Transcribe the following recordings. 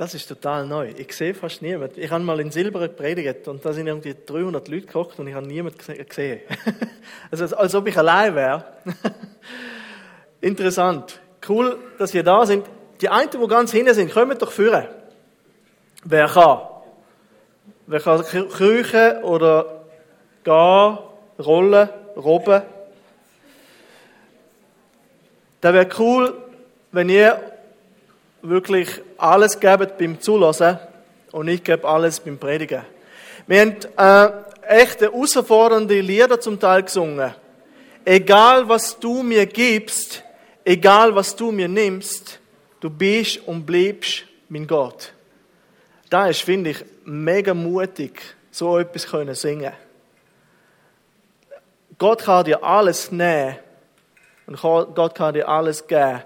Das ist total neu. Ich sehe fast niemanden. Ich habe mal in Silber gepredigt und da sind irgendwie 300 Leute gekocht und ich habe niemanden gesehen. Also als ob ich allein wäre. Interessant. Cool, dass ihr da sind. Die einen, die ganz hinten sind, kommen doch führen. Wer kann? Wer kann kriechen oder gehen, rollen, robben? Das wäre cool, wenn ihr wirklich alles gebt beim Zulassen und ich gebe alles beim Predigen. Wir haben äh, echt herausfordernde Lieder zum Teil gesungen. Egal was du mir gibst, egal was du mir nimmst, du bist und bleibst mein Gott. Da ist, finde ich, mega mutig, so etwas können singen. Gott kann dir alles nehmen und Gott kann dir alles geben.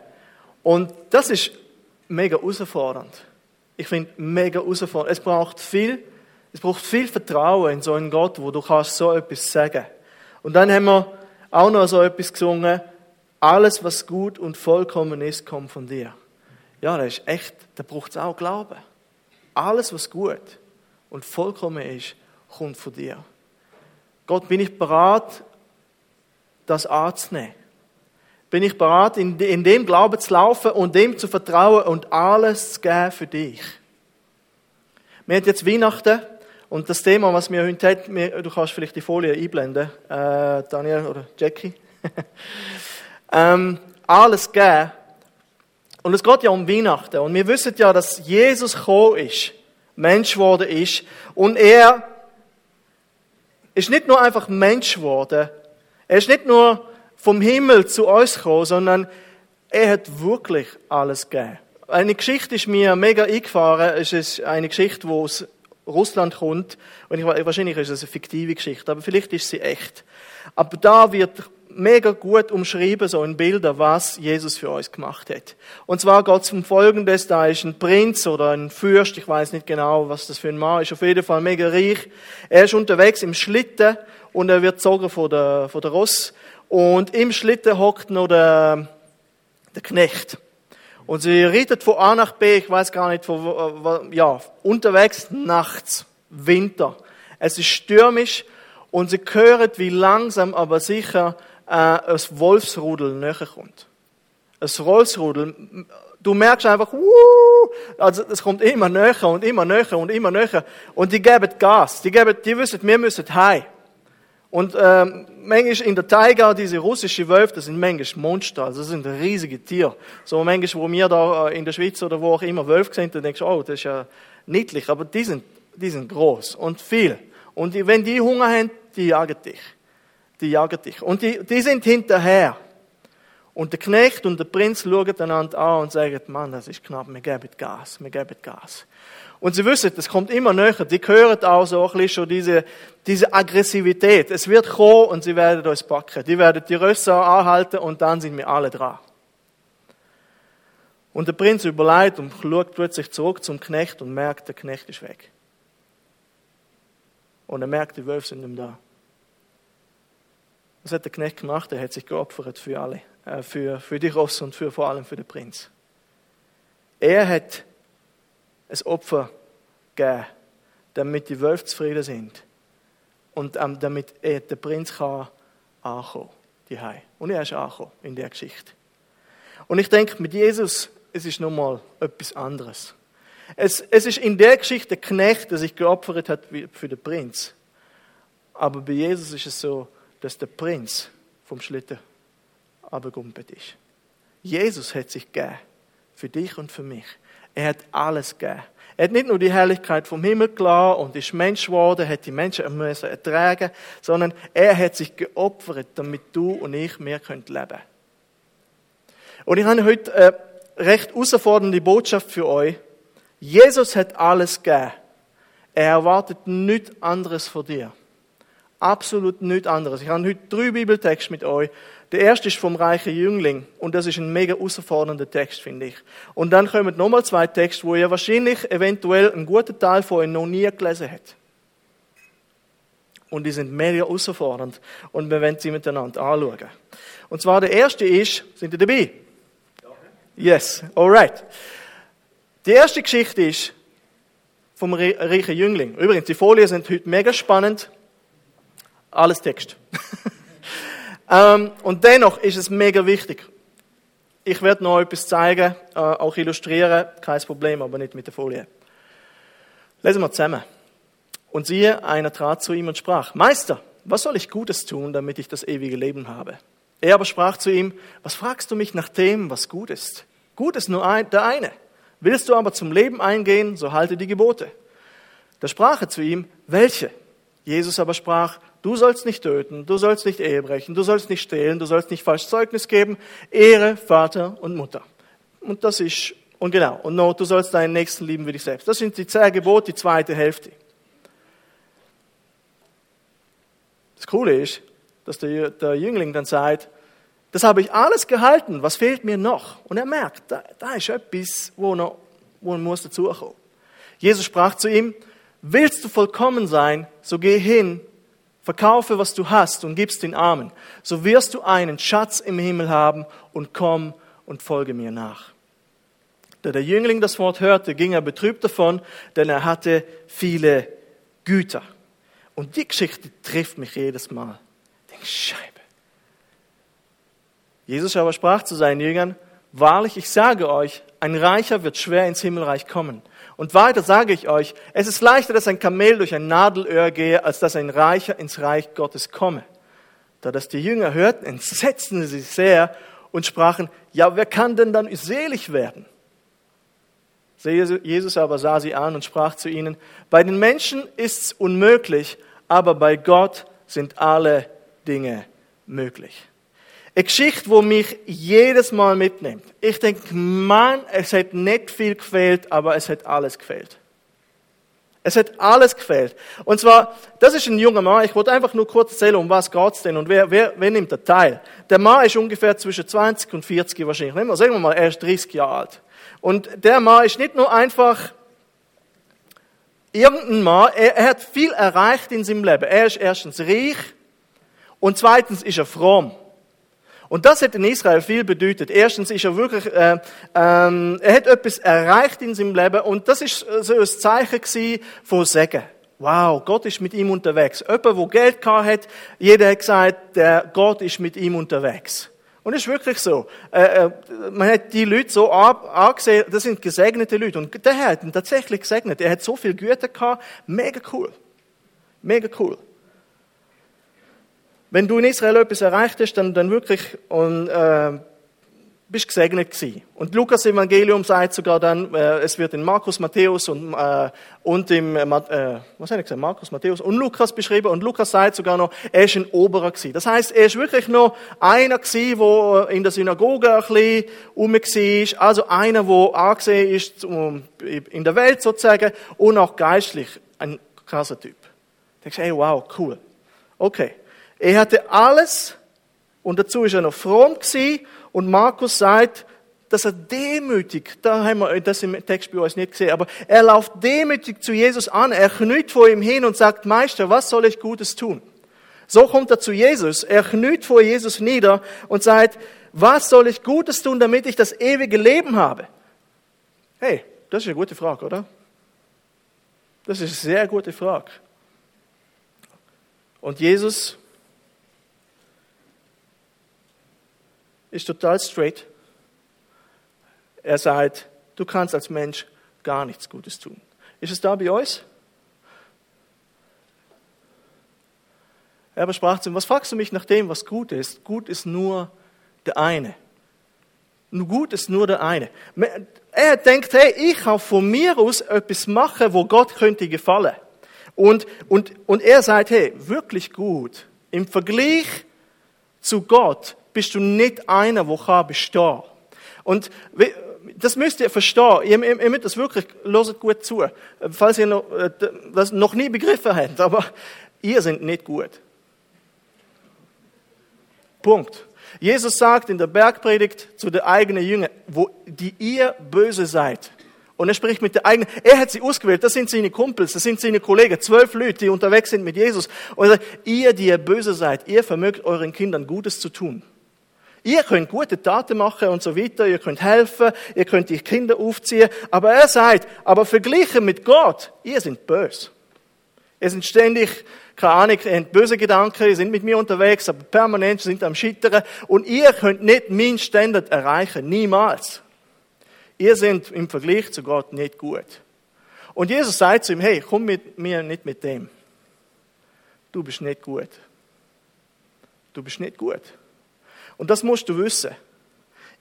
Und das ist mega herausfordernd. Ich finde mega herausfordernd. Es braucht viel, es braucht viel Vertrauen in so einen Gott, wo du kannst so etwas sagen. Und dann haben wir auch noch so etwas gesungen. Alles, was gut und vollkommen ist, kommt von dir. Ja, das ist echt, da braucht es auch Glauben. Alles, was gut und vollkommen ist, kommt von dir. Gott, bin ich bereit, das anzunehmen? Bin ich bereit, in, dem Glauben zu laufen und dem zu vertrauen und alles zu geben für dich? Wir haben jetzt Weihnachten und das Thema, was wir heute haben, du kannst vielleicht die Folie einblenden, äh, Daniel oder Jackie. ähm, alles geben. Und es geht ja um Weihnachten. Und wir wissen ja, dass Jesus gekommen ist, Mensch geworden ist. Und er ist nicht nur einfach Mensch geworden. Er ist nicht nur vom Himmel zu uns gekommen, sondern er hat wirklich alles gegeben. Eine Geschichte ist mir mega eingefahren. Es ist eine Geschichte, die aus Russland kommt. Und ich, wahrscheinlich ist es eine fiktive Geschichte, aber vielleicht ist sie echt. Aber da wird mega gut umschrieben, so in Bildern, was Jesus für uns gemacht hat. Und zwar geht es um Folgendes, da ist ein Prinz oder ein Fürst, ich weiß nicht genau, was das für ein Mann ist, auf jeden Fall mega reich. Er ist unterwegs im Schlitten und er wird gezogen von der, von der Ross und im Schlitten hockt noch der, der Knecht. Und sie redet von A nach B, ich weiß gar nicht, von, ja, unterwegs nachts, Winter. Es ist stürmisch und sie hören, wie langsam aber sicher äh, ein Wolfsrudel näher kommt. Ein Wolfsrudel. Du merkst einfach, uh, also es kommt immer näher und immer näher und immer näher. Und die geben Gas. Die geben, die wissen, wir müssen heim. Und ähm, manchmal in der Taiga, diese russischen Wölfe, das sind manchmal Monster, also das sind riesige Tiere. So manchmal, wo wir da äh, in der Schweiz oder wo auch immer Wölfe sehen, dann denkst du, oh, das ist ja niedlich, aber die sind, die sind groß und viel. Und die, wenn die Hunger haben, die jagen dich. Die jagen dich. Und die, die sind hinterher. Und der Knecht und der Prinz schauen einander an und sagen, Mann, das ist knapp, wir geben Gas, wir geben Gas. Und sie wissen, es kommt immer näher. Die hören auch so ein bisschen schon diese, diese Aggressivität. Es wird kommen und sie werden uns packen. Die werden die Rösser anhalten und dann sind wir alle dran. Und der Prinz überlegt und schaut plötzlich zurück zum Knecht und merkt, der Knecht ist weg. Und er merkt, die Wölfe sind mehr da. Was hat der Knecht gemacht? Er hat sich geopfert für alle, äh, für, für die Ross und für, vor allem für den Prinz. Er hat ein Opfer geben, damit die Wölfe zufrieden sind und ähm, damit der Prinz kann ankommen, die Hei. Und er ist angekommen in der Geschichte. Und ich denke, mit Jesus, es ist nochmal etwas anderes. Es, es ist in der Geschichte der Knecht, der sich geopfert hat für den Prinz. Aber bei Jesus ist es so, dass der Prinz vom Schlitten abgegumpelt ist. Jesus hat sich gegeben. Für dich und für mich. Er hat alles gegeben. Er hat nicht nur die Herrlichkeit vom Himmel gelassen und ist Mensch geworden, hat die Menschen müssen ertragen, sondern er hat sich geopfert, damit du und ich mehr leben können. Und ich habe heute eine recht herausfordernde Botschaft für euch. Jesus hat alles gegeben. Er erwartet nichts anderes von dir. Absolut nichts anderes. Ich habe heute drei Bibeltexte mit euch. Der erste ist vom reichen Jüngling und das ist ein mega herausfordernder Text, finde ich. Und dann kommen nochmal zwei Texte, wo ihr wahrscheinlich eventuell einen guten Teil von euch noch nie gelesen habt. Und die sind mega herausfordernd und wir werden sie miteinander anschauen. Und zwar der erste ist, sind ihr dabei? Yes, alright. Die erste Geschichte ist vom reichen Jüngling. Übrigens, die Folien sind heute mega spannend. Alles Text. ähm, und dennoch ist es mega wichtig. Ich werde noch etwas zeigen, äh, auch illustrieren, kein Problem, aber nicht mit der Folie. Lesen wir zusammen. Und siehe, einer trat zu ihm und sprach, Meister, was soll ich Gutes tun, damit ich das ewige Leben habe? Er aber sprach zu ihm, was fragst du mich nach dem, was gut ist? Gut ist nur ein, der eine. Willst du aber zum Leben eingehen, so halte die Gebote. Da sprach er zu ihm, welche? Jesus aber sprach, du sollst nicht töten, du sollst nicht Ehe brechen, du sollst nicht stehlen, du sollst nicht falsch Zeugnis geben, Ehre Vater und Mutter. Und das ist, und genau, und noch, du sollst deinen Nächsten lieben wie dich selbst. Das sind die zehn Gebote, die zweite Hälfte. Das Coole ist, dass der, der Jüngling dann sagt, das habe ich alles gehalten, was fehlt mir noch? Und er merkt, da, da ist etwas, wo, noch, wo man muss dazukommen. Jesus sprach zu ihm, willst du vollkommen sein, so geh hin, verkaufe, was du hast und gibst den Armen. So wirst du einen Schatz im Himmel haben und komm und folge mir nach. Da der Jüngling das Wort hörte, ging er betrübt davon, denn er hatte viele Güter. Und die Geschichte trifft mich jedes Mal. Ich denke, Scheibe. Jesus aber sprach zu seinen Jüngern, wahrlich, ich sage euch, ein Reicher wird schwer ins Himmelreich kommen. Und weiter sage ich euch, es ist leichter, dass ein Kamel durch ein Nadelöhr gehe, als dass ein Reicher ins Reich Gottes komme. Da das die Jünger hörten, entsetzten sie sich sehr und sprachen, ja, wer kann denn dann selig werden? Jesus aber sah sie an und sprach zu ihnen, bei den Menschen ist's unmöglich, aber bei Gott sind alle Dinge möglich. Eine Geschichte, die mich jedes Mal mitnimmt. Ich denke, Mann, es hat nicht viel gefehlt, aber es hat alles gefehlt. Es hat alles gefehlt. Und zwar, das ist ein junger Mann. Ich wollte einfach nur kurz erzählen, um was geht's denn und wer, wer, wer nimmt da teil. Der Mann ist ungefähr zwischen 20 und 40 wahrscheinlich. Nehmen wir, sagen wir mal, er ist 30 Jahre alt. Und der Mann ist nicht nur einfach irgendein Mann, er, er hat viel erreicht in seinem Leben. Er ist erstens reich und zweitens ist er fromm. Und das hat in Israel viel bedeutet. Erstens ist er wirklich, äh, ähm, er hat etwas erreicht in seinem Leben und das ist so ein Zeichen von Segen. Wow, Gott ist mit ihm unterwegs. Jemand, der Geld gehabt hat, jeder hat gesagt, der Gott ist mit ihm unterwegs. Und es ist wirklich so. Äh, äh, man hat die Leute so angesehen, das sind gesegnete Leute. Und der Herr hat ihn tatsächlich gesegnet. Er hat so viel Güter gehabt. Mega cool. Mega cool wenn du in Israel etwas erreicht hast, dann, dann wirklich und, äh, bist gesegnet gewesen. Und Lukas Evangelium sagt sogar dann, äh, es wird in Markus, Matthäus und, äh, und im, äh, was habe ich gesagt, Markus, Matthäus und Lukas beschrieben. Und Lukas sagt sogar noch, er ist ein Oberer gewesen. Das heißt, er ist wirklich noch einer gewesen, der in der Synagoge ein bisschen rum war. Also einer, der angesehen ist in der Welt sozusagen und auch geistlich ein krasser Typ. Da denkst du, hey, wow, cool. Okay. Er hatte alles und dazu ist er noch fromm gewesen und Markus sagt, dass er demütig, da haben wir das im Text bei uns nicht gesehen, aber er läuft demütig zu Jesus an, er kniet vor ihm hin und sagt, Meister, was soll ich Gutes tun? So kommt er zu Jesus, er kniet vor Jesus nieder und sagt, was soll ich Gutes tun, damit ich das ewige Leben habe? Hey, das ist eine gute Frage, oder? Das ist eine sehr gute Frage. Und Jesus ist total straight. Er sagt, du kannst als Mensch gar nichts Gutes tun. Ist es da bei euch? Er aber sprach zu ihm, was fragst du mich nach dem, was gut ist? Gut ist nur der eine. Gut ist nur der eine. Er denkt, hey, ich kann von mir aus etwas machen, wo Gott könnte gefallen. Und, und, und er sagt, hey, wirklich gut. Im Vergleich zu Gott bist du nicht einer, der kann bestehen. Und das müsst ihr verstehen. Ihr, ihr, ihr müsst das wirklich, loset gut zu. Falls ihr noch, äh, das noch nie begriffen habt. Aber ihr seid nicht gut. Punkt. Jesus sagt in der Bergpredigt zu den eigenen Jüngern, wo die ihr böse seid. Und er spricht mit der eigenen, er hat sie ausgewählt, das sind seine Kumpels, das sind seine Kollegen, zwölf Leute, die unterwegs sind mit Jesus. Und er sagt, ihr, die ihr böse seid, ihr vermögt euren Kindern Gutes zu tun. Ihr könnt gute Taten machen und so weiter, ihr könnt helfen, ihr könnt die Kinder aufziehen, aber er sagt, aber verglichen mit Gott, ihr seid böse. Ihr seid ständig, keine Ahnung, ihr habt böse Gedanken, ihr seid mit mir unterwegs, aber permanent sind am Schittern und ihr könnt nicht meinen Standard erreichen, niemals. Ihr seid im Vergleich zu Gott nicht gut. Und Jesus sagt zu ihm, hey, komm mit mir nicht mit dem. Du bist nicht gut. Du bist nicht gut. Und das musst du wissen.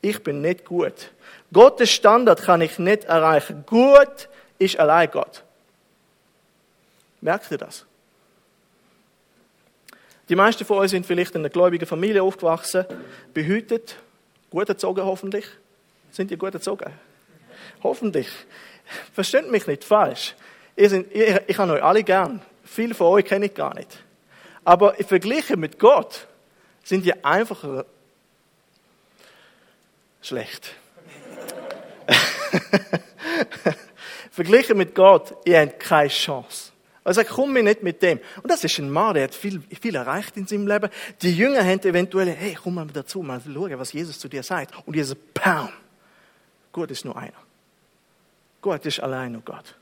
Ich bin nicht gut. Gottes Standard kann ich nicht erreichen. Gut ist allein Gott. Merkt ihr das? Die meisten von euch sind vielleicht in einer gläubigen Familie aufgewachsen, behütet, gut erzogen hoffentlich. Sind ihr gut erzogen? Hoffentlich. Versteht mich nicht falsch. Sind, ich, ich habe euch alle gern. Viele von euch kenne ich gar nicht. Aber im Vergleich mit Gott sind ihr einfach schlecht. Verglichen mit Gott, ihr habt keine Chance. Also er sagt, komm mir nicht mit dem. Und das ist ein Mann, der hat viel, viel erreicht in seinem Leben. Die Jünger haben eventuell, hey, komm mal dazu, mal schauen, was Jesus zu dir sagt. Und Jesus, Pam. Gott ist nur einer. Gott ist allein nur Gott.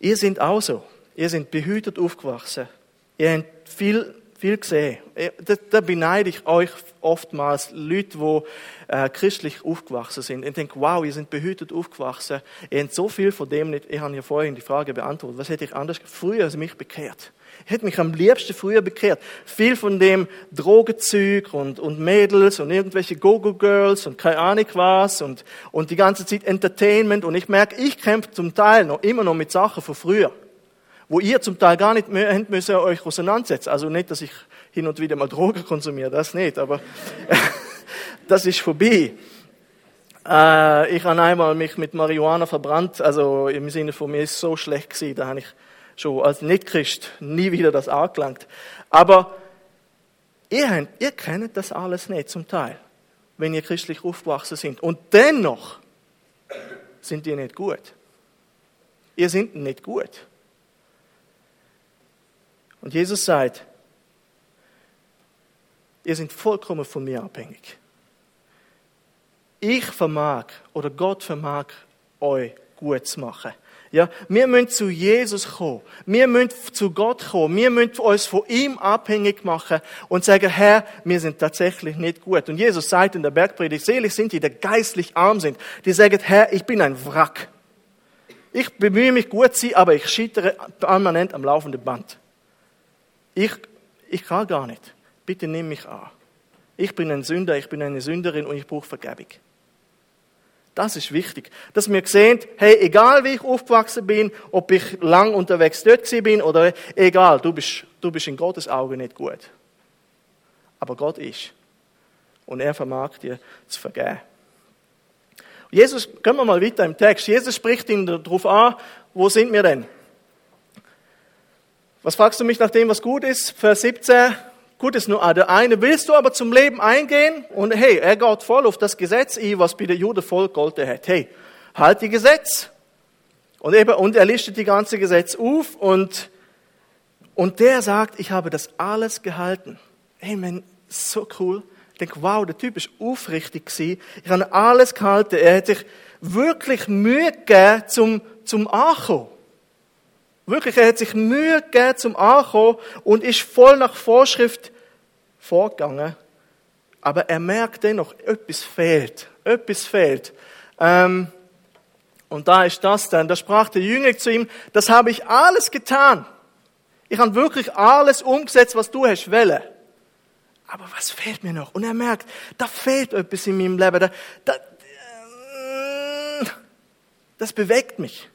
Ihr seid auch so. Ihr seid behütet aufgewachsen. Ihr habt viel viel gesehen. Äh, da, beneide ich euch oftmals Leute, die äh, christlich aufgewachsen sind. Ich denke, wow, ihr seid behütet aufgewachsen. Ihr habt so viel von dem nicht. Ich habe ja vorhin die Frage beantwortet. Was hätte ich anders früher als mich bekehrt? Ich hätte mich am liebsten früher bekehrt. Viel von dem Drogenzeug und, und Mädels und irgendwelche Go-Go-Girls und keine Ahnung was und, und die ganze Zeit Entertainment. Und ich merke, ich kämpfe zum Teil noch immer noch mit Sachen von früher wo ihr zum Teil gar nicht mehr habt müssen euch auseinandersetzen. Also nicht, dass ich hin und wieder mal Drogen konsumiere, das nicht, aber das ist vorbei. Äh, ich habe einmal mich mit Marihuana verbrannt, also im Sinne von mir ist es so schlecht gewesen, da habe ich schon als Nicht-Christ nie wieder das angelangt. Aber ihr, ihr kennt das alles nicht zum Teil, wenn ihr christlich aufgewachsen sind. Und dennoch sind ihr nicht gut. Ihr seid nicht gut. Und Jesus sagt, ihr seid vollkommen von mir abhängig. Ich vermag oder Gott vermag euch gut zu machen. Ja, wir müssen zu Jesus kommen. Wir müssen zu Gott kommen. Wir müssen uns von ihm abhängig machen und sagen, Herr, wir sind tatsächlich nicht gut. Und Jesus sagt in der Bergpredigt, selig sind die, die geistlich arm sind. Die sagen, Herr, ich bin ein Wrack. Ich bemühe mich gut zu sein, aber ich scheitere permanent am laufenden Band. Ich, ich kann gar nicht. Bitte nimm mich an. Ich bin ein Sünder, ich bin eine Sünderin und ich brauche Vergebung. Das ist wichtig. Dass wir sehen, hey, egal wie ich aufgewachsen bin, ob ich lang unterwegs dort bin oder egal, du bist, du bist in Gottes Augen nicht gut. Aber Gott ist. Und er vermag dir zu vergeben. Jesus, können wir mal weiter im Text. Jesus spricht ihn darauf an, wo sind wir denn? Was fragst du mich nach dem, was gut ist? Vers 17. Gut ist nur der eine. Willst du aber zum Leben eingehen? Und hey, er geht voll auf das Gesetz ein, was bei der Jude voll golden hat. Hey, halt die Gesetz. Und eben, und er listet die ganze Gesetz auf und, und der sagt, ich habe das alles gehalten. Hey, man, so cool. Ich denke, wow, der Typ ist aufrichtig gewesen. Ich habe alles gehalten. Er hat sich wirklich Mühe gegeben zum, zum Ankommen. Wirklich, er hat sich Mühe gegeben zum Ankommen und ist voll nach Vorschrift vorgegangen. Aber er merkt dennoch, etwas fehlt. Etwas fehlt. Ähm, und da ist das dann. Da sprach der Jünger zu ihm, das habe ich alles getan. Ich habe wirklich alles umgesetzt, was du hast wollen. Aber was fehlt mir noch? Und er merkt, da fehlt etwas in meinem Leben. Da, da, äh, das bewegt mich.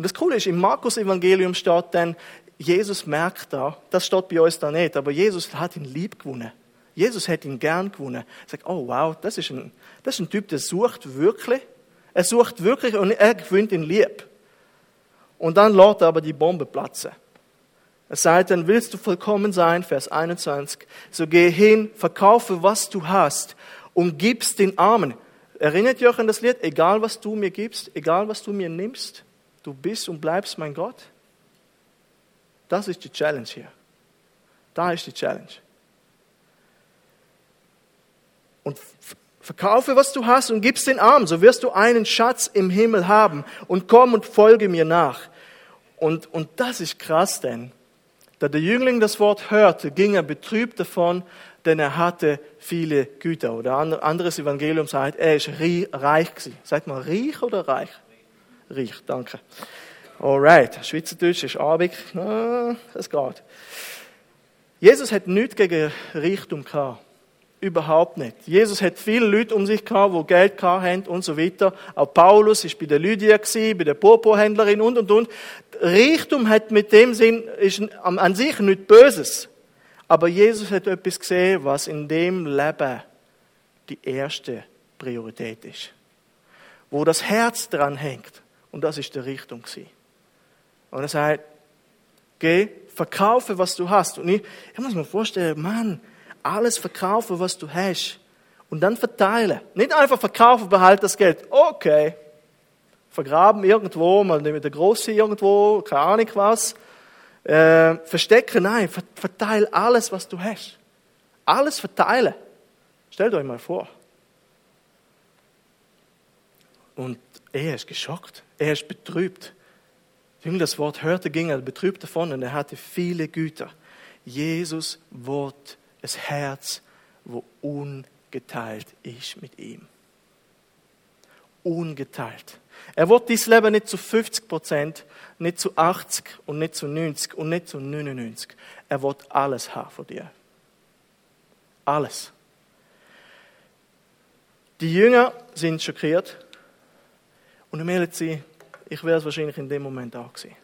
Und das Coole ist, im Markus-Evangelium steht dann, Jesus merkt da, das steht bei uns da nicht, aber Jesus hat ihn lieb gewonnen. Jesus hat ihn gern gewonnen. Er sagt, oh wow, das ist ein, das ist ein Typ, der sucht wirklich. Er sucht wirklich und er gewinnt ihn lieb. Und dann lässt er aber die Bombe platzen. Er sagt dann, willst du vollkommen sein, Vers 21, so geh hin, verkaufe, was du hast und gibst den Armen. Erinnert ihr euch an das Lied? Egal, was du mir gibst, egal, was du mir nimmst, Du bist und bleibst mein Gott. Das ist die Challenge hier. Da ist die Challenge. und verkaufe, was du hast und gib's den Armen, so wirst du einen Schatz im Himmel haben und komm und folge mir nach. Und, und das ist krass, denn da der Jüngling das Wort hörte, ging er betrübt davon, denn er hatte viele Güter. Oder anderes Evangelium sagt, er ist reich. Sagt mal reich oder reich? Reich, danke. Alright, Schweizerdeutsch ist Abend, es geht. Jesus hat nichts gegen Reichtum gehabt. Überhaupt nicht. Jesus hat viele Leute um sich gehabt, die Geld haben und so weiter. Auch Paulus ist bei der Lydia gewesen, bei der Popo-Händlerin und und und. Reichtum hat mit dem Sinn, ist an sich nichts Böses. Aber Jesus hat etwas gesehen, was in dem Leben die erste Priorität ist. Wo das Herz dran hängt. Und das ist die Richtung Und er sagt, geh, verkaufe, was du hast. Und ich, ich muss mir vorstellen, Mann, alles verkaufen, was du hast. Und dann verteilen. Nicht einfach verkaufen, behalte das Geld. Okay. Vergraben irgendwo, mal mit der Große irgendwo, keine Ahnung was. Äh, verstecken, nein, verteile alles, was du hast. Alles verteilen. Stellt euch mal vor. Und er ist geschockt. Er ist betrübt. Jünger das Wort hörte, ging er betrübt davon und er hatte viele Güter. Jesus wird ein Herz, wo ungeteilt ist mit ihm. Ungeteilt. Er wird dieses Leben nicht zu 50 Prozent, nicht zu 80 und nicht zu 90 und nicht zu 99. Er wird alles haben von dir. Alles. Die Jünger sind schockiert und um ehrlich zu sein, ich wäre es wahrscheinlich in dem Moment auch gewesen.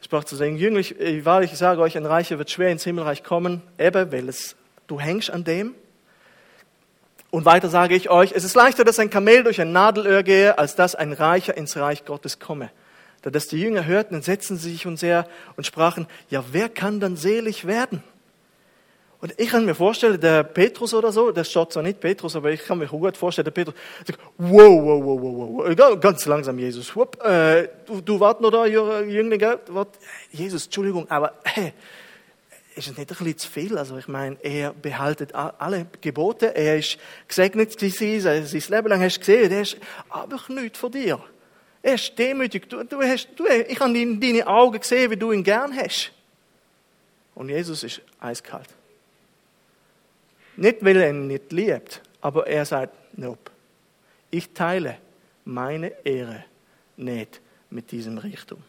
Ich sprach zu den Jüngern, ich, wahrlich, ich sage euch, ein Reicher wird schwer ins Himmelreich kommen, eben, weil es, du hängst an dem. Und weiter sage ich euch, es ist leichter, dass ein Kamel durch ein Nadelöhr gehe, als dass ein Reicher ins Reich Gottes komme. Da das die Jünger hörten, entsetzten sie sich und sehr und sprachen, ja, wer kann dann selig werden? Und ich kann mir vorstellen, der Petrus oder so, der steht zwar nicht Petrus, aber ich kann mir gut vorstellen, der Petrus sagt, wow, wow, wow, wow, wow, ganz langsam, Jesus, Wupp, äh, du, du wart noch da, Jüngling, wart, Jesus, Entschuldigung, aber, hey, ist es nicht ein bisschen zu viel? Also ich meine, er behaltet alle Gebote, er ist gesegnet gewesen, sein Leben lang hast du gesehen, er ist aber nichts von dir. Er ist demütig, du, du hast, du, ich habe in deine Augen gesehen, wie du ihn gern hast. Und Jesus ist eiskalt. Nicht, weil er ihn nicht liebt, aber er sagt, nope. Ich teile meine Ehre nicht mit diesem Reichtum.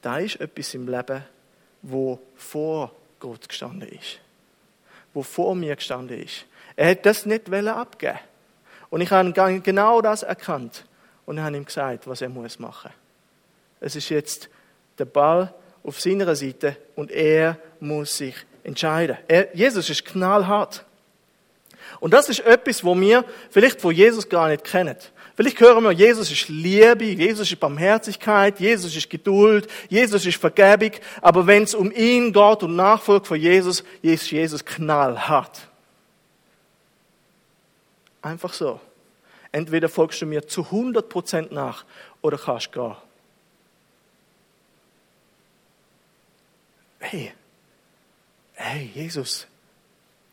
Da ist etwas im Leben, wo vor Gott gestanden ist. Wo vor mir gestanden ist. Er hat das nicht abgeben Und ich habe genau das erkannt. Und habe ihm gesagt, was er muss machen. Es ist jetzt der Ball auf seiner Seite und er muss sich entscheiden. Er, Jesus ist knallhart. Und das ist etwas, wo wir vielleicht von Jesus gar nicht kennen. Vielleicht hören wir, Jesus ist Liebe, Jesus ist Barmherzigkeit, Jesus ist Geduld, Jesus ist Vergebung. Aber wenn es um ihn geht und Nachfolge von Jesus, ist Jesus knallhart. Einfach so. Entweder folgst du mir zu 100% nach oder kannst gehen. Hey, hey, Jesus,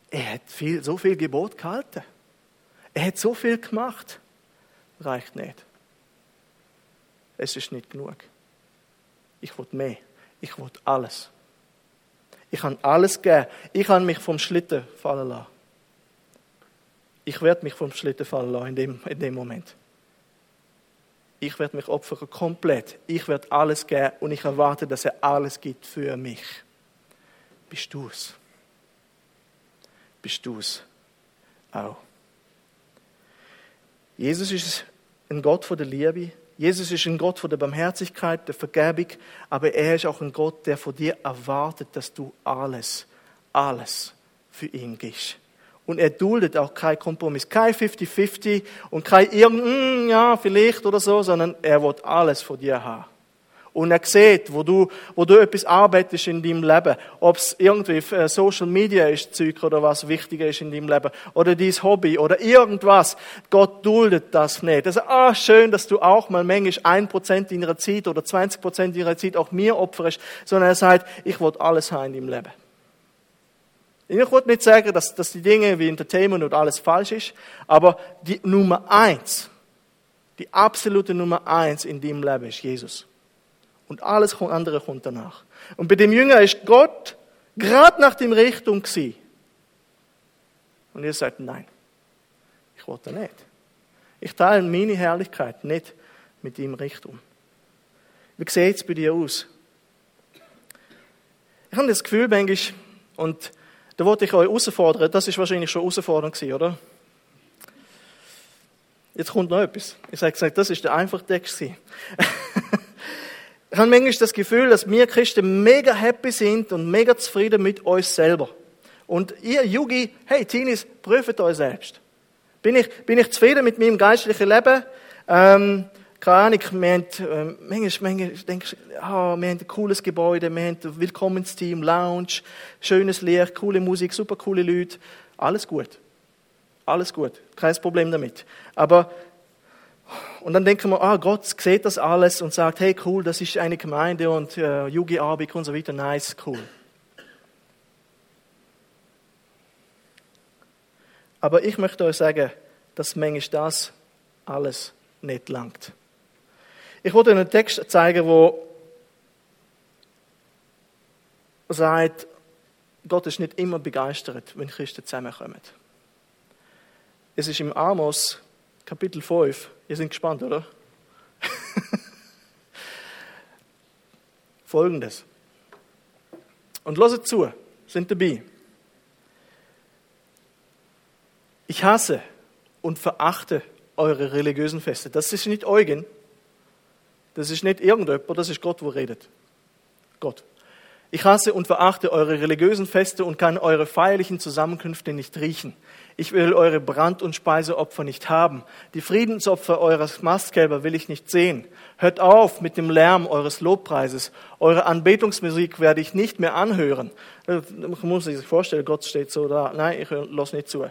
er hat viel, so viel Gebot gehalten. Er hat so viel gemacht. Reicht nicht. Es ist nicht genug. Ich will mehr. Ich will alles. Ich kann alles geben. Ich kann mich vom Schlitten fallen lassen. Ich werde mich vom Schlitten fallen lassen in dem, in dem Moment. Ich werde mich opfern komplett. Ich werde alles geben und ich erwarte, dass er alles gibt für mich. Bist du es? Bist du es auch? Jesus ist ein Gott von der Liebe. Jesus ist ein Gott von der Barmherzigkeit, der Vergebung, aber er ist auch ein Gott, der von dir erwartet, dass du alles, alles für ihn gibst. Und er duldet auch keinen Kompromiss, kein 50-50 und kein irgendein, ja, vielleicht oder so, sondern er wird alles von dir haben. Und er sieht, wo du, wo du etwas arbeitest in deinem Leben. Ob es irgendwie äh, Social Media ist, Zeug oder was wichtiger ist in deinem Leben. Oder dein Hobby oder irgendwas. Gott duldet das nicht. Also, ah, schön, dass du auch mal manchmal ein Prozent deiner Zeit oder 20 Prozent deiner Zeit auch mir opferst. Sondern er sagt, ich will alles haben in deinem Leben. Ich wollte nicht sagen, dass, dass die Dinge wie Entertainment und alles falsch ist, aber die Nummer eins, die absolute Nummer eins in deinem Leben ist Jesus. Und alles andere kommt danach. Und bei dem Jünger ist Gott gerade nach dem Richtung gewesen. Und ihr sagt, nein, ich wollte nicht. Ich teile meine Herrlichkeit nicht mit ihm Richtung. Wie sieht es bei dir aus? Ich habe das Gefühl, manchmal, und da wollte ich euch herausfordern, das ist wahrscheinlich schon herausfordernd gewesen, oder? Jetzt kommt noch etwas. Ich habe gesagt, das ist der einfache Text. ich habe manchmal das Gefühl, dass wir Christen mega happy sind und mega zufrieden mit uns selber. Und ihr Yugi, hey Teenies, prüft euch selbst. Bin ich, bin ich zufrieden mit meinem geistlichen Leben? Ähm, keine Ahnung, wir haben, äh, manchmal, manchmal denke ich, oh, wir haben ein cooles Gebäude, wir haben ein Willkommensteam, Lounge, schönes Licht, coole Musik, super coole Leute. Alles gut. Alles gut. Kein Problem damit. Aber, und dann denken wir, ah, Gott sieht das alles und sagt, hey, cool, das ist eine Gemeinde und äh, Abik und so weiter, nice, cool. Aber ich möchte euch sagen, dass manchmal das alles nicht langt. Ich wollte einen Text zeigen, wo sagt, Gott ist nicht immer begeistert, wenn Christen zusammenkommen. Es ist im Amos Kapitel 5. Ihr seid gespannt, oder? Folgendes. Und lasst zu, sind dabei. Ich hasse und verachte eure religiösen Feste. Das ist nicht Eugen, das ist nicht irgendjemand, das ist Gott, wo redet. Gott. Ich hasse und verachte eure religiösen Feste und kann eure feierlichen Zusammenkünfte nicht riechen. Ich will eure Brand- und Speiseopfer nicht haben. Die Friedensopfer eures Mastkälber will ich nicht sehen. Hört auf mit dem Lärm eures Lobpreises. Eure Anbetungsmusik werde ich nicht mehr anhören. Man muss sich vorstellen, Gott steht so da. Nein, ich lasse nicht zu.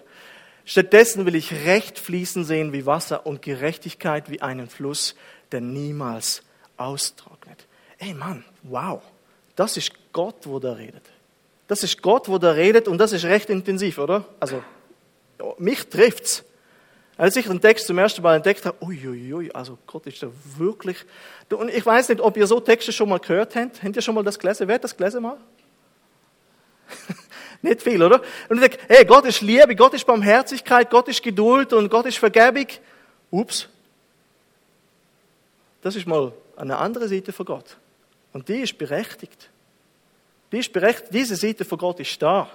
Stattdessen will ich Recht fließen sehen wie Wasser und Gerechtigkeit wie einen Fluss, der niemals austrocknet. Ey Mann, wow, das ist Gott, wo da redet. Das ist Gott, wo da redet und das ist recht intensiv, oder? Also, mich trifft's. Als ich den Text zum ersten Mal entdeckt habe, uiuiui, also Gott ist da wirklich. Und ich weiß nicht, ob ihr so Texte schon mal gehört habt. Habt ihr schon mal das gelesen? Wer hat das gelesen mal? nicht viel, oder? Und ich denke, hey, Gott ist Liebe, Gott ist Barmherzigkeit, Gott ist Geduld und Gott ist Vergebung. Ups, das ist mal eine andere Seite von Gott. Und die ist berechtigt. Die ist berechtigt. Diese Seite von Gott ist da.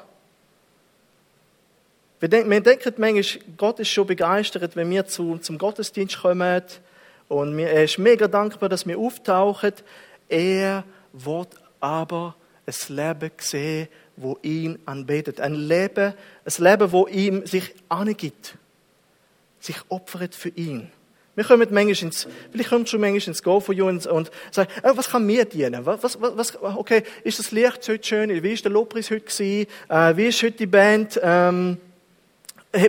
Wir denken, manchmal, Gott ist schon begeistert, wenn wir zu, zum Gottesdienst kommen. Und er ist mega dankbar, dass wir auftauchen. Er wird aber ein Leben sehen, wo ihn anbetet. Ein Leben, ein Leben, wo ihm sich angibt. Sich opfert für ihn. Wir kommen manchmal ins, vielleicht kommt schon manchmal ins Go von uns und sagen, oh, was kann mir dienen? Was, was, was, okay, ist das Licht heute schön? Wie ist der Lobpreis heute gewesen? Äh, wie ist heute die Band? Ähm,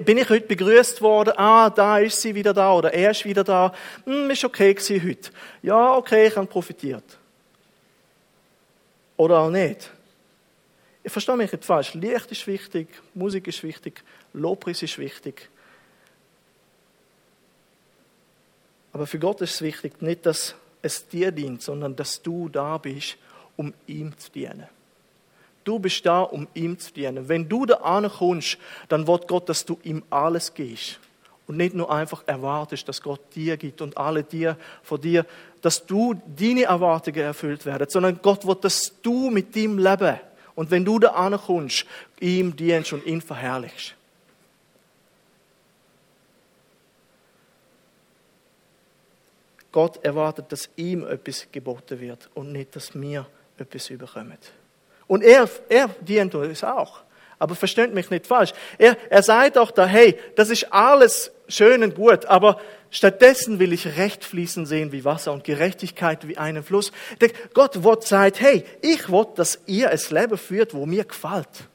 bin ich heute begrüßt worden? Ah, da ist sie wieder da oder er ist wieder da. Hm, ist okay gewesen heute. Ja, okay, ich habe profitiert. Oder auch nicht. Ich verstehe mich nicht falsch. Licht ist wichtig, Musik ist wichtig, Lobpreis ist wichtig. Aber für Gott ist es wichtig, nicht, dass es dir dient, sondern dass du da bist, um ihm zu dienen. Du bist da, um ihm zu dienen. Wenn du da ankommst, dann wird Gott, dass du ihm alles gibst. Und nicht nur einfach erwartest, dass Gott dir gibt und alle dir vor dir, dass du deine Erwartungen erfüllt werden, sondern Gott wird, dass du mit ihm leben. Und wenn du da ankommst, ihm dienst und ihn verherrlichst. Gott erwartet, dass ihm etwas geboten wird und nicht, dass wir etwas überkommen. Und er, er dient uns auch. Aber versteht mich nicht falsch. Er, er sagt auch da, hey, das ist alles schön und gut, aber stattdessen will ich Recht fließen sehen wie Wasser und Gerechtigkeit wie einen Fluss. Gott wird sagt, hey, ich will, dass ihr ein Leben führt, wo mir gefällt.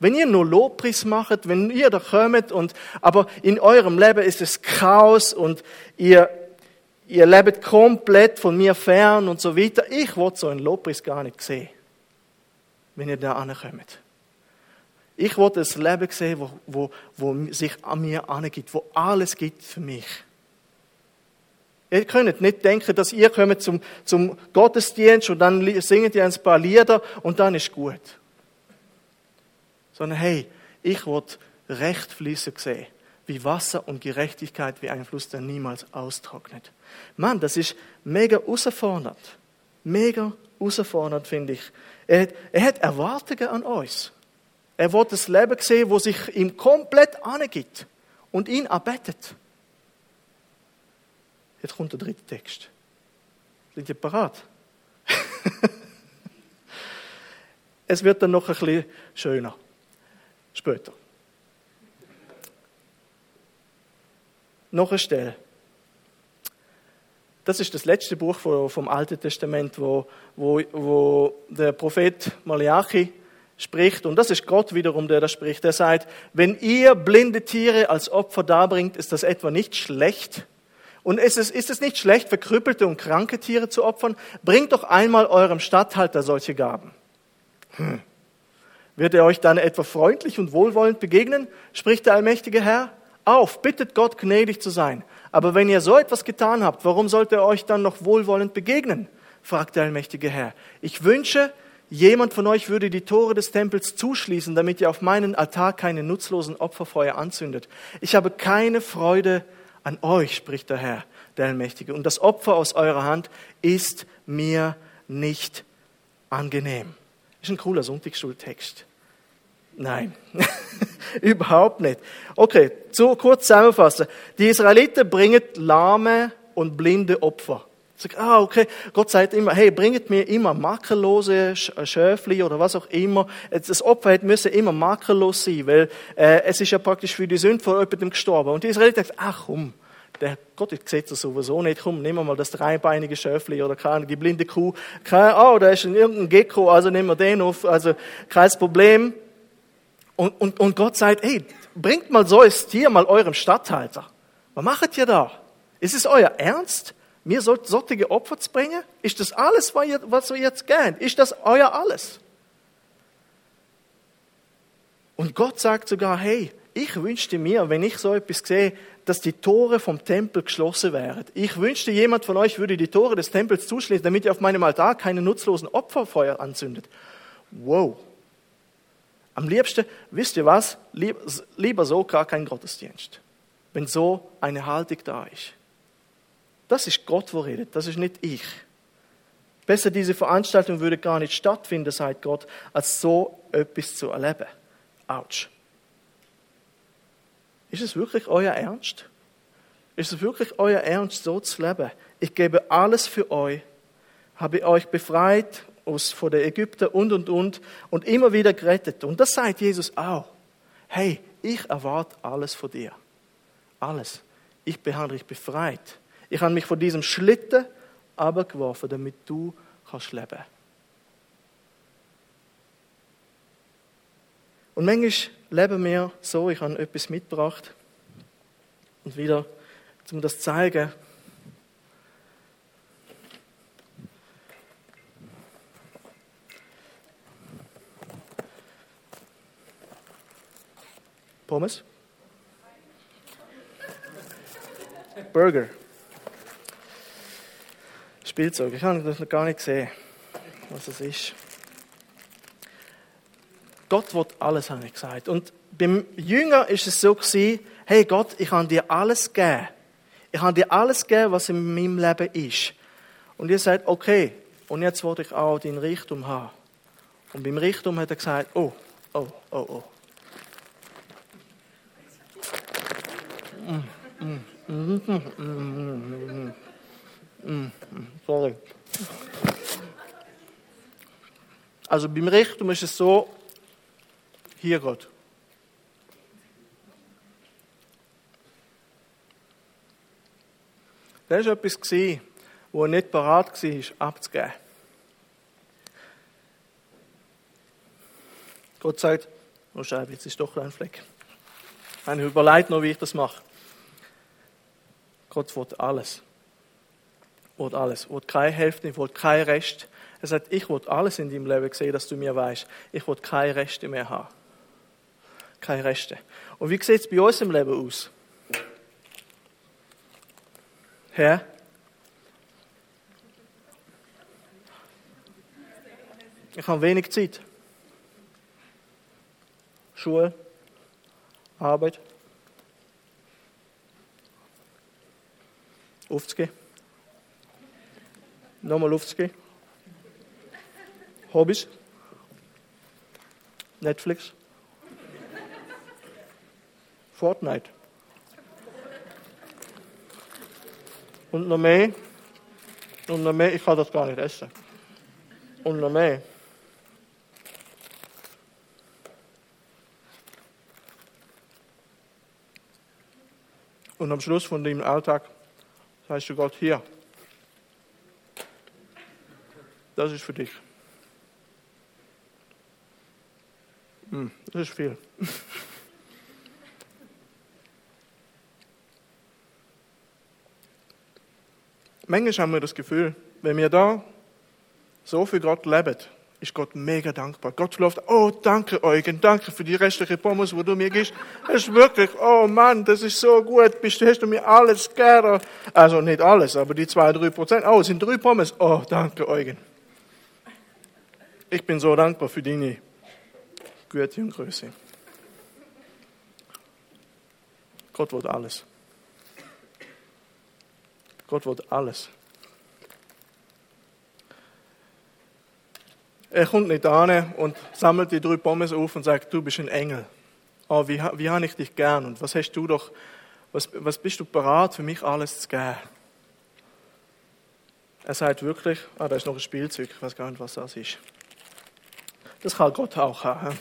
Wenn ihr nur Lobpreis macht, wenn ihr da kommt und, aber in eurem Leben ist es Chaos und ihr ihr lebt komplett von mir fern und so weiter. Ich wollte so einen Lobpreis gar nicht sehen, wenn ihr da ankommt. Ich wollte ein Leben sehen, wo, wo, wo sich an mir angibt, wo alles gibt für mich. Ihr könnt nicht denken, dass ihr kommt zum, zum Gottesdienst und dann singt ihr ein paar Lieder und dann ist gut. Sondern hey, ich wollte Recht fließen sehen, wie Wasser und Gerechtigkeit wie ein Fluss, der niemals austrocknet. Mann, das ist mega herausfordernd. Mega herausfordernd, finde ich. Er hat, er hat Erwartungen an uns. Er wird das Leben sehen, wo sich ihm komplett angibt und ihn erbettet. Jetzt kommt der dritte Text. Sind ihr parat? es wird dann noch ein bisschen schöner. Später. Noch eine Stelle. Das ist das letzte Buch vom Alten Testament, wo, wo, wo der Prophet Malachi spricht. Und das ist Gott wiederum, der da spricht. Er sagt, wenn ihr blinde Tiere als Opfer darbringt, ist das etwa nicht schlecht? Und ist es, ist es nicht schlecht, verkrüppelte und kranke Tiere zu opfern? Bringt doch einmal eurem Statthalter solche Gaben. Hm. Wird er euch dann etwa freundlich und wohlwollend begegnen? Spricht der allmächtige Herr. Auf, bittet Gott gnädig zu sein. Aber wenn ihr so etwas getan habt, warum sollte er euch dann noch wohlwollend begegnen? fragt der allmächtige Herr. Ich wünsche, jemand von euch würde die Tore des Tempels zuschließen, damit ihr auf meinen Altar keine nutzlosen Opferfeuer anzündet. Ich habe keine Freude an euch, spricht der Herr, der Allmächtige. Und das Opfer aus eurer Hand ist mir nicht angenehm. Ist ein cooler Sonntagsschultext. Nein, überhaupt nicht. Okay, so kurz zusammenfassen. Die Israeliten bringen lahme und blinde Opfer. Sag, ah, okay. Gott sagt immer, hey, bringt mir immer makellose Schöfli oder was auch immer. Das Opfer müsse immer makellos sein, weil äh, es ist ja praktisch für die Sünde von jemandem gestorben. Und die Israeliten sagen, ach komm, der Gott sieht das sowieso nicht. Komm, nehmen wir mal das dreibeinige Schöfli oder keine, die blinde Kuh. Keine, oh, da ist irgendein Gecko, also nehmen wir den auf. Also kein Problem. Und, und, und Gott sagt, hey, bringt mal so ein Tier mal eurem Statthalter. Was macht ihr da? Ist es euer Ernst? mir solche Opfer zu bringen? Ist das alles, was ihr, was ihr jetzt gern? Ist das euer alles? Und Gott sagt sogar, hey, ich wünschte mir, wenn ich so etwas sehe, dass die Tore vom Tempel geschlossen wären. Ich wünschte, jemand von euch würde die Tore des Tempels zuschließen, damit ihr auf meinem Altar keine nutzlosen Opferfeuer anzündet. Wow. Am liebsten, wisst ihr was? Lieber so gar kein Gottesdienst. Wenn so eine Haltung da ist. Das ist Gott, wo redet, das ist nicht ich. Besser, diese Veranstaltung würde gar nicht stattfinden, sagt Gott, als so etwas zu erleben. Autsch. Ist es wirklich euer Ernst? Ist es wirklich euer Ernst, so zu leben? Ich gebe alles für euch, habe euch befreit aus, von der Ägypter und, und, und, und immer wieder gerettet. Und das sagt Jesus auch. Hey, ich erwarte alles von dir. Alles. Ich behandle dich befreit. Ich habe mich von diesem Schlitten abgeworfen, damit du kannst leben Und manchmal leben wir so, ich habe etwas mitgebracht und wieder, um das zu zeigen, Pommes? Burger. Spielzeug. Ich habe das noch gar nicht gesehen, was es ist. Gott wird alles, habe ich gesagt. Und beim Jünger ist es so gewesen, hey Gott, ich habe dir alles gegeben. Ich habe dir alles gegeben, was in meinem Leben ist. Und ihr sagt, okay, und jetzt wollte ich auch dein Reichtum haben. Und beim Reichtum hat er gesagt, oh, oh, oh, oh. Mm, mm, mm, mm, mm, mm. mm. Mm, sorry. Also beim Richtum ist es so, hier Gott. Das war etwas, wo er nicht bereit war, abzugeben. Gott sagt, oh Scheibe, jetzt ist doch ein Fleck. Ich habe überlegt noch, wie ich das mache. Gott will alles will alles. Will keine Hälfte, will kein Rest. Er sagt, ich will alles in deinem Leben sehen, dass du mir weißt. Ich will keine Reste mehr haben. keine Reste. Und wie sieht es bei uns im Leben aus? Herr? Ich habe wenig Zeit. Schule, Arbeit, aufzugehen, nochmal aufzugehen, Hobbys, Netflix, Fortnite. Und noch mehr. Und noch mehr, ich kann das gar nicht essen. Und noch mehr. Und am Schluss von dem Alltag sagst du Gott, hier, das ist für dich. Hm, das ist viel. Manchmal haben wir das Gefühl, wenn wir da so für Gott leben, ist Gott mega dankbar. Gott läuft, oh, danke Eugen, danke für die restliche Pommes, wo du mir gibst. Es ist wirklich, oh Mann, das ist so gut, bist, hast du mir alles gerne. Also nicht alles, aber die zwei, drei Prozent. Oh, es sind drei Pommes. Oh, danke Eugen. Ich bin so dankbar für deine Güte und Größe. Gott wird alles. Gott wird alles. Er kommt nicht an und sammelt die drei Pommes auf und sagt, du bist ein Engel. Oh, wie, wie habe ich dich gern und was hast du doch, was, was bist du bereit für mich alles zu geben? Er sagt wirklich, ah, da ist noch ein Spielzeug, ich weiß gar nicht, was das ist. Das kann Gott auch haben.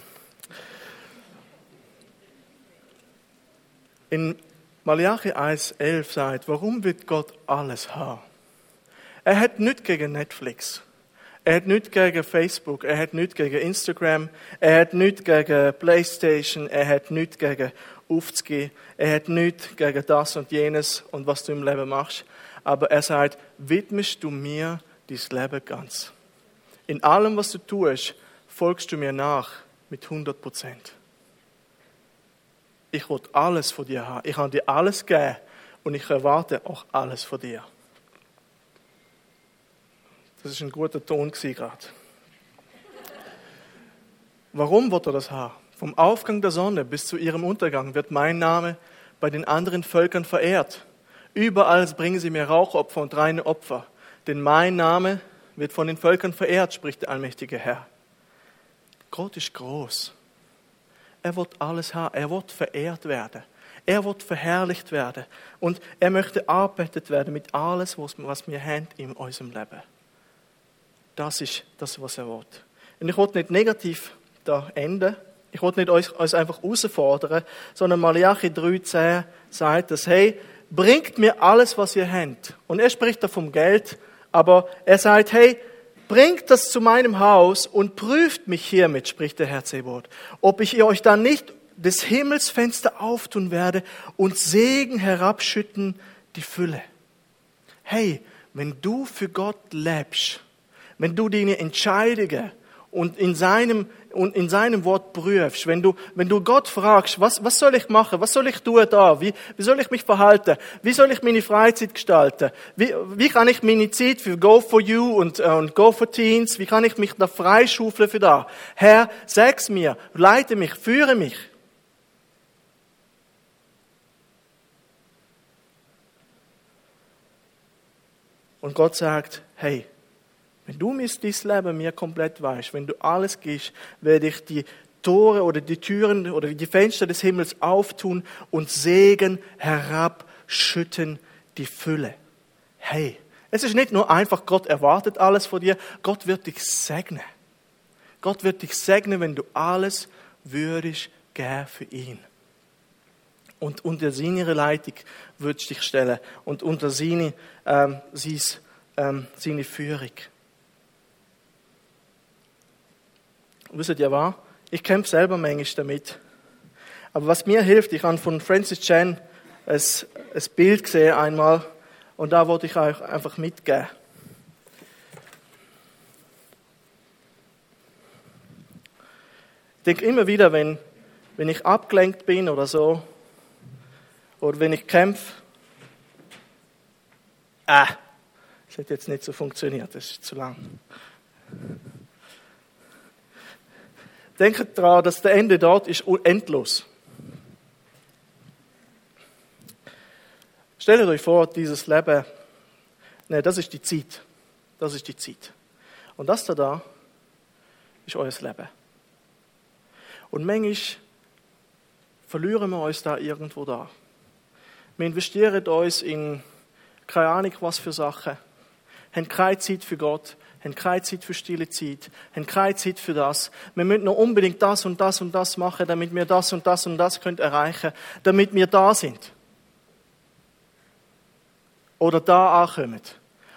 In Malachi 1,11 sagt, warum wird Gott alles haben? Er hat nichts gegen Netflix. Er hat nichts gegen Facebook, er hat nichts gegen Instagram, er hat nichts gegen Playstation, er hat nichts gegen aufzugehen, er hat nichts gegen das und jenes und was du im Leben machst. Aber er sagt, widmest du mir dein Leben ganz. In allem, was du tust, folgst du mir nach mit 100 Prozent. Ich will alles von dir haben. Ich habe dir alles gegeben und ich erwarte auch alles von dir. Das ist ein guter Ton gerade. Warum wird er das haben? Vom Aufgang der Sonne bis zu ihrem Untergang wird mein Name bei den anderen Völkern verehrt. Überall bringen sie mir Rauchopfer und reine Opfer, denn mein Name wird von den Völkern verehrt, spricht der allmächtige Herr. Gott ist groß. Er wird alles haben. Er wird verehrt werden. Er wird verherrlicht werden. Und er möchte arbeitet werden mit alles, was wir haben in unserem Leben. Das ist das, was er will. Und ich will nicht negativ da enden. Ich will nicht euch, euch einfach herausfordern, sondern Malachi 3,10 sagt das, hey, bringt mir alles, was ihr habt. Und er spricht da vom Geld, aber er sagt, hey, bringt das zu meinem Haus und prüft mich hiermit, spricht der Herr Zebot, ob ich euch dann nicht des Himmelsfenster auftun werde und Segen herabschütten die Fülle. Hey, wenn du für Gott lebst, wenn du deine Entscheidungen und in seinem, und in seinem Wort prüfst, wenn du, wenn du Gott fragst, was, was soll ich machen, was soll ich tun da, wie, wie soll ich mich verhalten, wie soll ich meine Freizeit gestalten, wie, wie kann ich meine Zeit für Go for You und, äh, und Go for Teens, wie kann ich mich da freischaufeln für da? Herr, sag's mir, leite mich, führe mich. Und Gott sagt, hey, wenn du mir dein Leben mir komplett weißt, wenn du alles gehst, werde ich die Tore oder die Türen oder die Fenster des Himmels auftun und Segen herabschütten die Fülle. Hey, es ist nicht nur einfach, Gott erwartet alles von dir, Gott wird dich segnen. Gott wird dich segnen, wenn du alles würdest geben für ihn. Und unter seine Leitung würdest du dich stellen und unter seine, ähm, ähm, seine Führung. Wisst ihr was? Ich kämpfe selber manchmal damit. Aber was mir hilft, ich habe von Francis Chan ein, ein Bild gesehen einmal und da wollte ich euch einfach mitgeben. Ich denke immer wieder, wenn wenn ich abgelenkt bin oder so, oder wenn ich kämpfe, ah, das hat jetzt nicht so funktioniert, das ist zu lang. Denkt daran, dass der Ende dort ist endlos. Stellt euch vor, dieses Leben, ne, das ist die Zeit. Das ist die Zeit. Und das da, da ist euer Leben. Und manchmal verlieren wir uns da irgendwo da. Wir investieren uns in keine Ahnung was für Sachen, haben keine Zeit für Gott, haben keine Zeit für stille Zeit, haben keine Zeit für das. Wir müssen noch unbedingt das und das und das machen, damit wir das und das und das können erreichen, damit wir da sind. Oder da ankommen.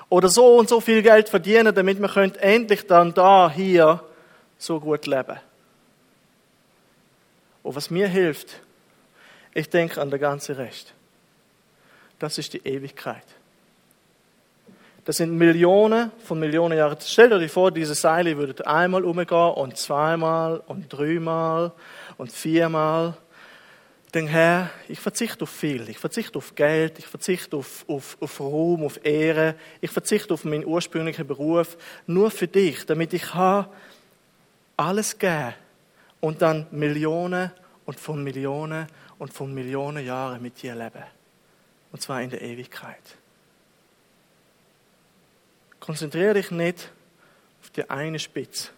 Oder so und so viel Geld verdienen, damit wir endlich dann da, hier so gut leben. Und was mir hilft, ich denke an den ganzen Rest. Das ist die Ewigkeit. Das sind Millionen von Millionen Jahren. Stellt euch vor, diese Seile würden einmal umgehen und zweimal und dreimal und viermal. Denn Herr, ich verzichte auf viel. Ich verzichte auf Geld, ich verzichte auf, auf, auf Ruhm, auf Ehre, ich verzichte auf meinen ursprünglichen Beruf, nur für dich, damit ich alles geben und dann Millionen und von Millionen und von Millionen Jahren mit dir leben. Und zwar in der Ewigkeit. Konzentriere dich nicht auf die eine Spitze.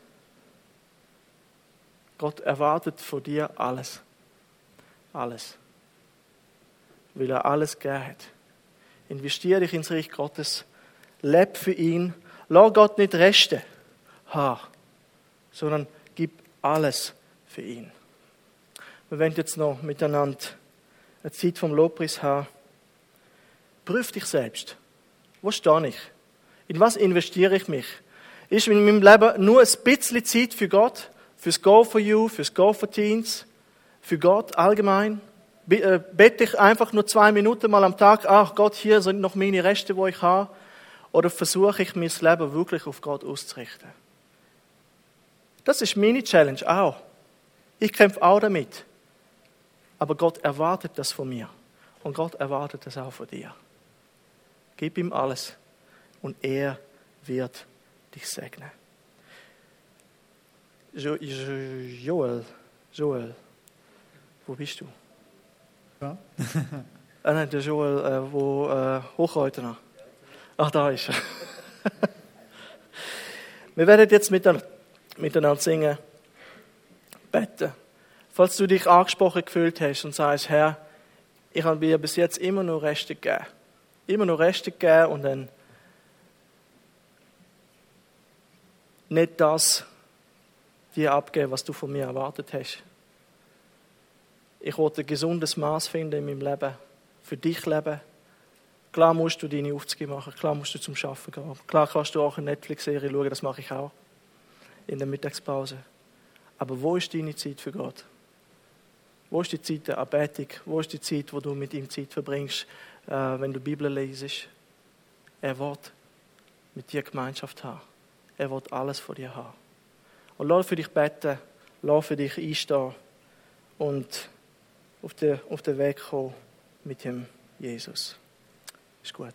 Gott erwartet von dir alles. Alles. Weil er alles gegeben hat. Investiere dich ins Reich Gottes. Leb für ihn. Lass Gott nicht Reste haben, sondern gib alles für ihn. Wir werden jetzt noch miteinander eine Zeit vom Lobpreis haben. Prüf dich selbst. Wo stehe ich? In was investiere ich mich? Ist in meinem Leben nur ein bisschen Zeit für Gott, fürs Go for You, fürs Go for Teens, für Gott allgemein? Äh, bete ich einfach nur zwei Minuten mal am Tag, ach Gott, hier sind noch meine Reste, wo ich habe? Oder versuche ich, mein Leben wirklich auf Gott auszurichten? Das ist meine Challenge auch. Ich kämpfe auch damit. Aber Gott erwartet das von mir. Und Gott erwartet das auch von dir. Gib ihm alles und er wird dich segnen. Joel, Joel, wo bist du? Ja. ah nein, der Joel, äh, wo äh, Hochreutner. Ach, da ist er. Wir werden jetzt miteinander, singen, beten. Falls du dich angesprochen gefühlt hast und sagst, Herr, ich habe dir bis jetzt immer nur Reste gegeben. Immer nur Reste gegeben und dann nicht das dir abgeben, was du von mir erwartet hast. Ich wollte ein gesundes Maß finden in meinem Leben. Für dich leben. Klar musst du deine Aufzüge machen, klar musst du zum Arbeiten gehen. Klar kannst du auch eine Netflix-Serie schauen, das mache ich auch. In der Mittagspause. Aber wo ist deine Zeit für Gott? Wo ist die Zeit der Anbetung? Wo ist die Zeit, wo du mit ihm Zeit verbringst, äh, wenn du Bibel lesest? Er wird mit dir Gemeinschaft haben. Er wird alles von dir haben. Und lass für dich beten, lass für dich einstehen und auf den, auf den Weg kommen mit dem Jesus. Ist gut.